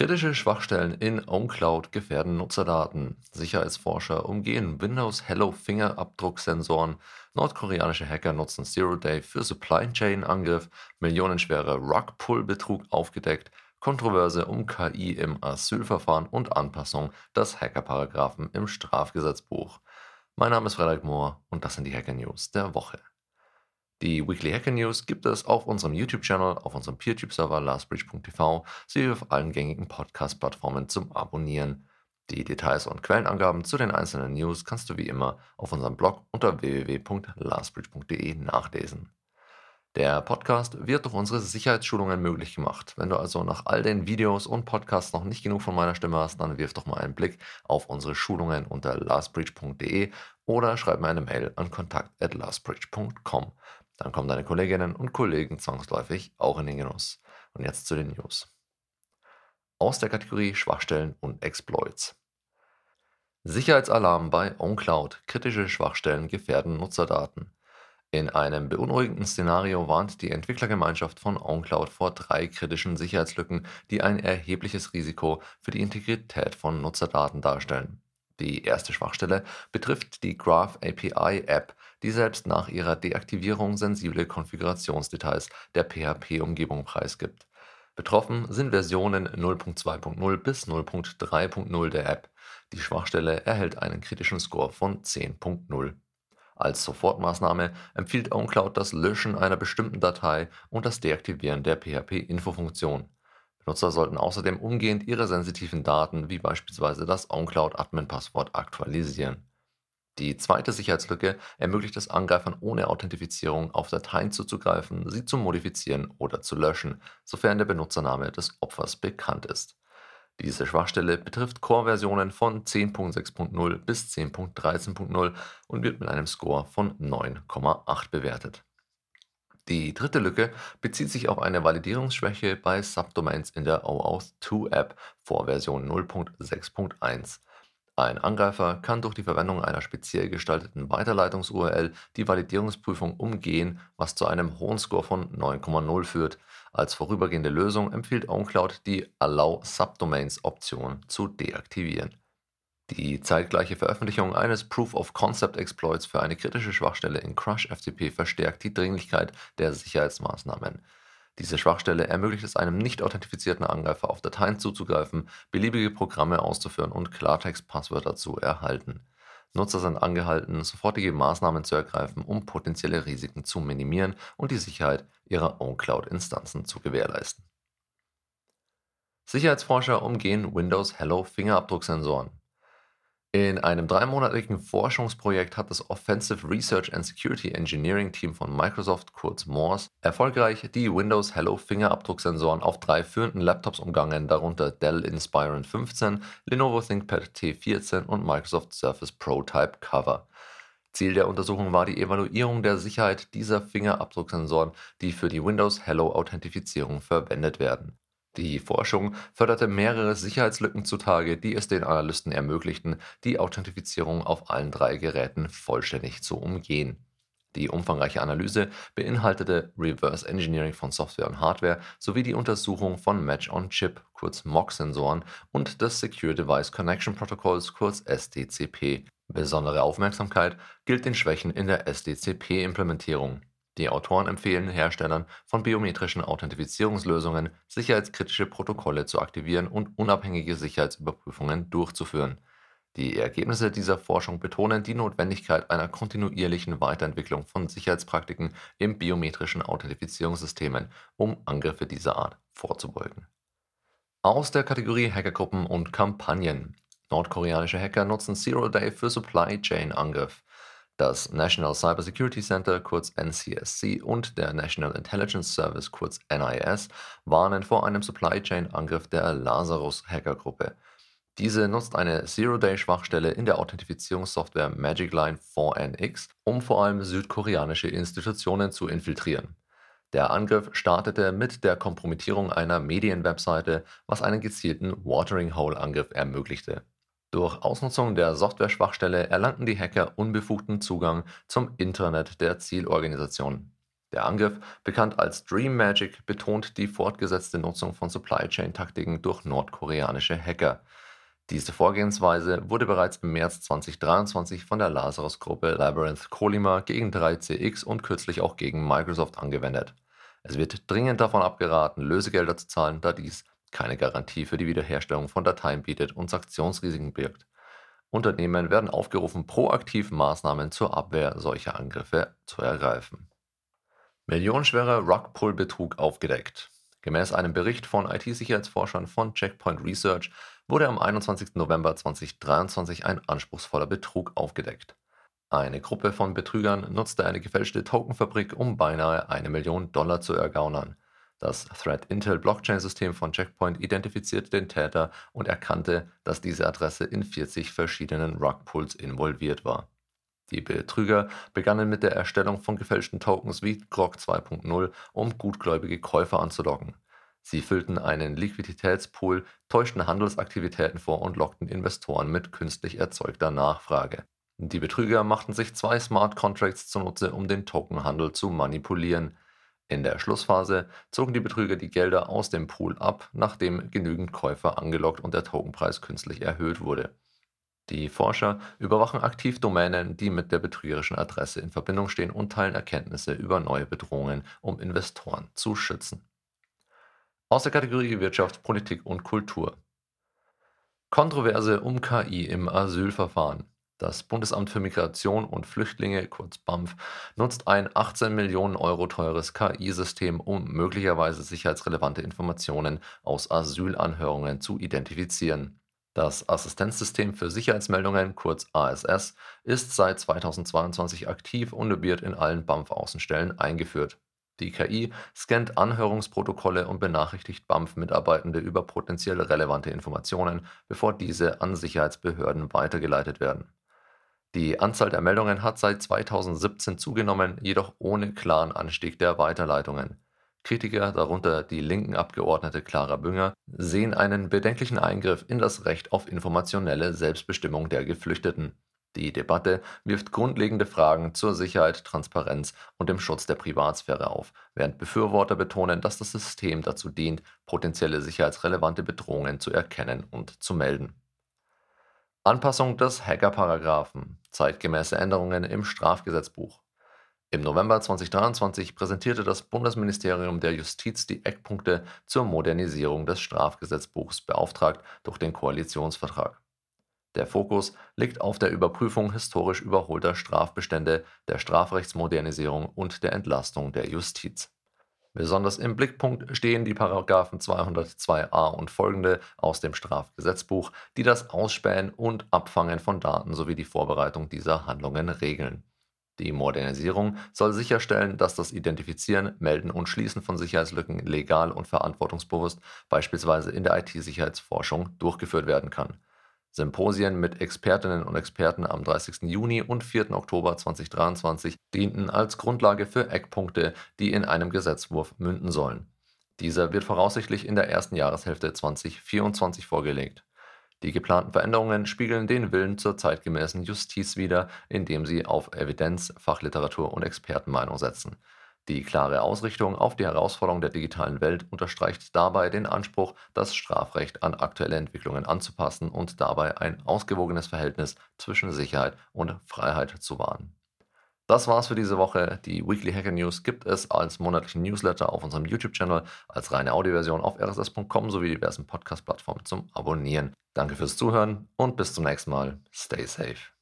Kritische Schwachstellen in OwnCloud gefährden Nutzerdaten. Sicherheitsforscher umgehen Windows Hello Fingerabdrucksensoren. Nordkoreanische Hacker nutzen Zero Day für Supply Chain Angriff. Millionenschwere Rugpull-Betrug aufgedeckt. Kontroverse um KI im Asylverfahren und Anpassung des Hackerparagraphen im Strafgesetzbuch. Mein Name ist Frederik Mohr und das sind die Hacker News der Woche. Die Weekly Hacker News gibt es auf unserem YouTube-Channel, auf unserem PeerTube-Server lastbridge.tv sowie auf allen gängigen Podcast-Plattformen zum Abonnieren. Die Details und Quellenangaben zu den einzelnen News kannst du wie immer auf unserem Blog unter www.lastbridge.de nachlesen. Der Podcast wird durch unsere Sicherheitsschulungen möglich gemacht. Wenn du also nach all den Videos und Podcasts noch nicht genug von meiner Stimme hast, dann wirf doch mal einen Blick auf unsere Schulungen unter lastbridge.de oder schreib mir eine Mail an kontakt@lastbridge.com. Dann kommen deine Kolleginnen und Kollegen zwangsläufig auch in den Genuss. Und jetzt zu den News. Aus der Kategorie Schwachstellen und Exploits. Sicherheitsalarm bei OnCloud. Kritische Schwachstellen gefährden Nutzerdaten. In einem beunruhigenden Szenario warnt die Entwicklergemeinschaft von OnCloud vor drei kritischen Sicherheitslücken, die ein erhebliches Risiko für die Integrität von Nutzerdaten darstellen. Die erste Schwachstelle betrifft die Graph API App, die selbst nach ihrer Deaktivierung sensible Konfigurationsdetails der PHP-Umgebung preisgibt. Betroffen sind Versionen 0.2.0 bis 0.3.0 der App. Die Schwachstelle erhält einen kritischen Score von 10.0. Als Sofortmaßnahme empfiehlt OwnCloud das Löschen einer bestimmten Datei und das Deaktivieren der PHP-Info-Funktion. Benutzer sollten außerdem umgehend ihre sensitiven Daten wie beispielsweise das OwnCloud-Admin-Passwort aktualisieren. Die zweite Sicherheitslücke ermöglicht es Angreifern ohne Authentifizierung auf Dateien zuzugreifen, sie zu modifizieren oder zu löschen, sofern der Benutzername des Opfers bekannt ist. Diese Schwachstelle betrifft Core-Versionen von 10.6.0 bis 10.13.0 und wird mit einem Score von 9,8 bewertet. Die dritte Lücke bezieht sich auf eine Validierungsschwäche bei Subdomains in der OAuth 2 App vor Version 0.6.1. Ein Angreifer kann durch die Verwendung einer speziell gestalteten Weiterleitungs-URL die Validierungsprüfung umgehen, was zu einem hohen Score von 9,0 führt. Als vorübergehende Lösung empfiehlt OwnCloud die Allow Subdomains Option zu deaktivieren. Die zeitgleiche Veröffentlichung eines Proof-of-Concept-Exploits für eine kritische Schwachstelle in Crush-FTP verstärkt die Dringlichkeit der Sicherheitsmaßnahmen. Diese Schwachstelle ermöglicht es einem nicht authentifizierten Angreifer auf Dateien zuzugreifen, beliebige Programme auszuführen und Klartext-Passwörter zu erhalten. Nutzer sind angehalten, sofortige Maßnahmen zu ergreifen, um potenzielle Risiken zu minimieren und die Sicherheit ihrer OwnCloud-Instanzen zu gewährleisten. Sicherheitsforscher umgehen Windows Hello Fingerabdrucksensoren. In einem dreimonatigen Forschungsprojekt hat das Offensive Research and Security Engineering Team von Microsoft, kurz MORS, erfolgreich die Windows Hello Fingerabdrucksensoren auf drei führenden Laptops umgangen, darunter Dell Inspiron 15, Lenovo ThinkPad T14 und Microsoft Surface Pro Type Cover. Ziel der Untersuchung war die Evaluierung der Sicherheit dieser Fingerabdrucksensoren, die für die Windows Hello Authentifizierung verwendet werden. Die Forschung förderte mehrere Sicherheitslücken zutage, die es den Analysten ermöglichten, die Authentifizierung auf allen drei Geräten vollständig zu umgehen. Die umfangreiche Analyse beinhaltete Reverse Engineering von Software und Hardware sowie die Untersuchung von Match-on-Chip kurz MOC-Sensoren und des Secure Device Connection Protocols kurz SDCP. Besondere Aufmerksamkeit gilt den Schwächen in der SDCP-Implementierung die Autoren empfehlen Herstellern von biometrischen Authentifizierungslösungen, sicherheitskritische Protokolle zu aktivieren und unabhängige Sicherheitsüberprüfungen durchzuführen. Die Ergebnisse dieser Forschung betonen die Notwendigkeit einer kontinuierlichen Weiterentwicklung von Sicherheitspraktiken in biometrischen Authentifizierungssystemen, um Angriffe dieser Art vorzubeugen. Aus der Kategorie Hackergruppen und Kampagnen. Nordkoreanische Hacker nutzen Zero Day für Supply Chain Angriff. Das National Cybersecurity Center, kurz NCSC, und der National Intelligence Service, kurz NIS, warnen vor einem Supply Chain-Angriff der Lazarus-Hackergruppe. Diese nutzt eine Zero-Day-Schwachstelle in der Authentifizierungssoftware MagicLine 4NX, um vor allem südkoreanische Institutionen zu infiltrieren. Der Angriff startete mit der Kompromittierung einer Medienwebseite, was einen gezielten Watering-Hole-Angriff ermöglichte. Durch Ausnutzung der Software-Schwachstelle erlangten die Hacker unbefugten Zugang zum Intranet der Zielorganisation. Der Angriff, bekannt als Dream Magic, betont die fortgesetzte Nutzung von Supply Chain Taktiken durch nordkoreanische Hacker. Diese Vorgehensweise wurde bereits im März 2023 von der Lazarus-Gruppe Labyrinth Colima gegen 3CX und kürzlich auch gegen Microsoft angewendet. Es wird dringend davon abgeraten, Lösegelder zu zahlen, da dies keine Garantie für die Wiederherstellung von Dateien bietet und Sanktionsrisiken birgt. Unternehmen werden aufgerufen, proaktiv Maßnahmen zur Abwehr solcher Angriffe zu ergreifen. Millionenschwerer Rugpull-Betrug aufgedeckt. Gemäß einem Bericht von IT-Sicherheitsforschern von Checkpoint Research wurde am 21. November 2023 ein anspruchsvoller Betrug aufgedeckt. Eine Gruppe von Betrügern nutzte eine gefälschte Tokenfabrik, um beinahe eine Million Dollar zu ergaunern. Das Threat Intel Blockchain-System von Checkpoint identifizierte den Täter und erkannte, dass diese Adresse in 40 verschiedenen Rugpulls involviert war. Die Betrüger begannen mit der Erstellung von gefälschten Tokens wie Grok 2.0, um gutgläubige Käufer anzulocken. Sie füllten einen Liquiditätspool, täuschten Handelsaktivitäten vor und lockten Investoren mit künstlich erzeugter Nachfrage. Die Betrüger machten sich zwei Smart Contracts zunutze, um den Tokenhandel zu manipulieren. In der Schlussphase zogen die Betrüger die Gelder aus dem Pool ab, nachdem genügend Käufer angelockt und der Tokenpreis künstlich erhöht wurde. Die Forscher überwachen aktiv Domänen, die mit der betrügerischen Adresse in Verbindung stehen und teilen Erkenntnisse über neue Bedrohungen, um Investoren zu schützen. Aus der Kategorie Wirtschaft, Politik und Kultur. Kontroverse um KI im Asylverfahren. Das Bundesamt für Migration und Flüchtlinge, kurz BAMF, nutzt ein 18 Millionen Euro teures KI-System, um möglicherweise sicherheitsrelevante Informationen aus Asylanhörungen zu identifizieren. Das Assistenzsystem für Sicherheitsmeldungen, kurz ASS, ist seit 2022 aktiv und wird in allen BAMF-Außenstellen eingeführt. Die KI scannt Anhörungsprotokolle und benachrichtigt BAMF-Mitarbeitende über potenziell relevante Informationen, bevor diese an Sicherheitsbehörden weitergeleitet werden. Die Anzahl der Meldungen hat seit 2017 zugenommen, jedoch ohne klaren Anstieg der Weiterleitungen. Kritiker, darunter die linken Abgeordnete Clara Bünger, sehen einen bedenklichen Eingriff in das Recht auf informationelle Selbstbestimmung der Geflüchteten. Die Debatte wirft grundlegende Fragen zur Sicherheit, Transparenz und dem Schutz der Privatsphäre auf, während Befürworter betonen, dass das System dazu dient, potenzielle sicherheitsrelevante Bedrohungen zu erkennen und zu melden. Anpassung des Hackerparagraphen, zeitgemäße Änderungen im Strafgesetzbuch. Im November 2023 präsentierte das Bundesministerium der Justiz die Eckpunkte zur Modernisierung des Strafgesetzbuchs, beauftragt durch den Koalitionsvertrag. Der Fokus liegt auf der Überprüfung historisch überholter Strafbestände, der Strafrechtsmodernisierung und der Entlastung der Justiz. Besonders im Blickpunkt stehen die Paragraphen 202a und folgende aus dem Strafgesetzbuch, die das Ausspähen und Abfangen von Daten sowie die Vorbereitung dieser Handlungen regeln. Die Modernisierung soll sicherstellen, dass das Identifizieren, Melden und Schließen von Sicherheitslücken legal und verantwortungsbewusst, beispielsweise in der IT-Sicherheitsforschung, durchgeführt werden kann. Symposien mit Expertinnen und Experten am 30. Juni und 4. Oktober 2023 dienten als Grundlage für Eckpunkte, die in einem Gesetzwurf münden sollen. Dieser wird voraussichtlich in der ersten Jahreshälfte 2024 vorgelegt. Die geplanten Veränderungen spiegeln den Willen zur zeitgemäßen Justiz wider, indem sie auf Evidenz, Fachliteratur und Expertenmeinung setzen. Die klare Ausrichtung auf die Herausforderung der digitalen Welt unterstreicht dabei den Anspruch, das Strafrecht an aktuelle Entwicklungen anzupassen und dabei ein ausgewogenes Verhältnis zwischen Sicherheit und Freiheit zu wahren. Das war's für diese Woche. Die Weekly Hacker News gibt es als monatlichen Newsletter auf unserem YouTube-Channel, als reine Audioversion auf rss.com sowie diversen Podcast-Plattformen zum Abonnieren. Danke fürs Zuhören und bis zum nächsten Mal. Stay safe.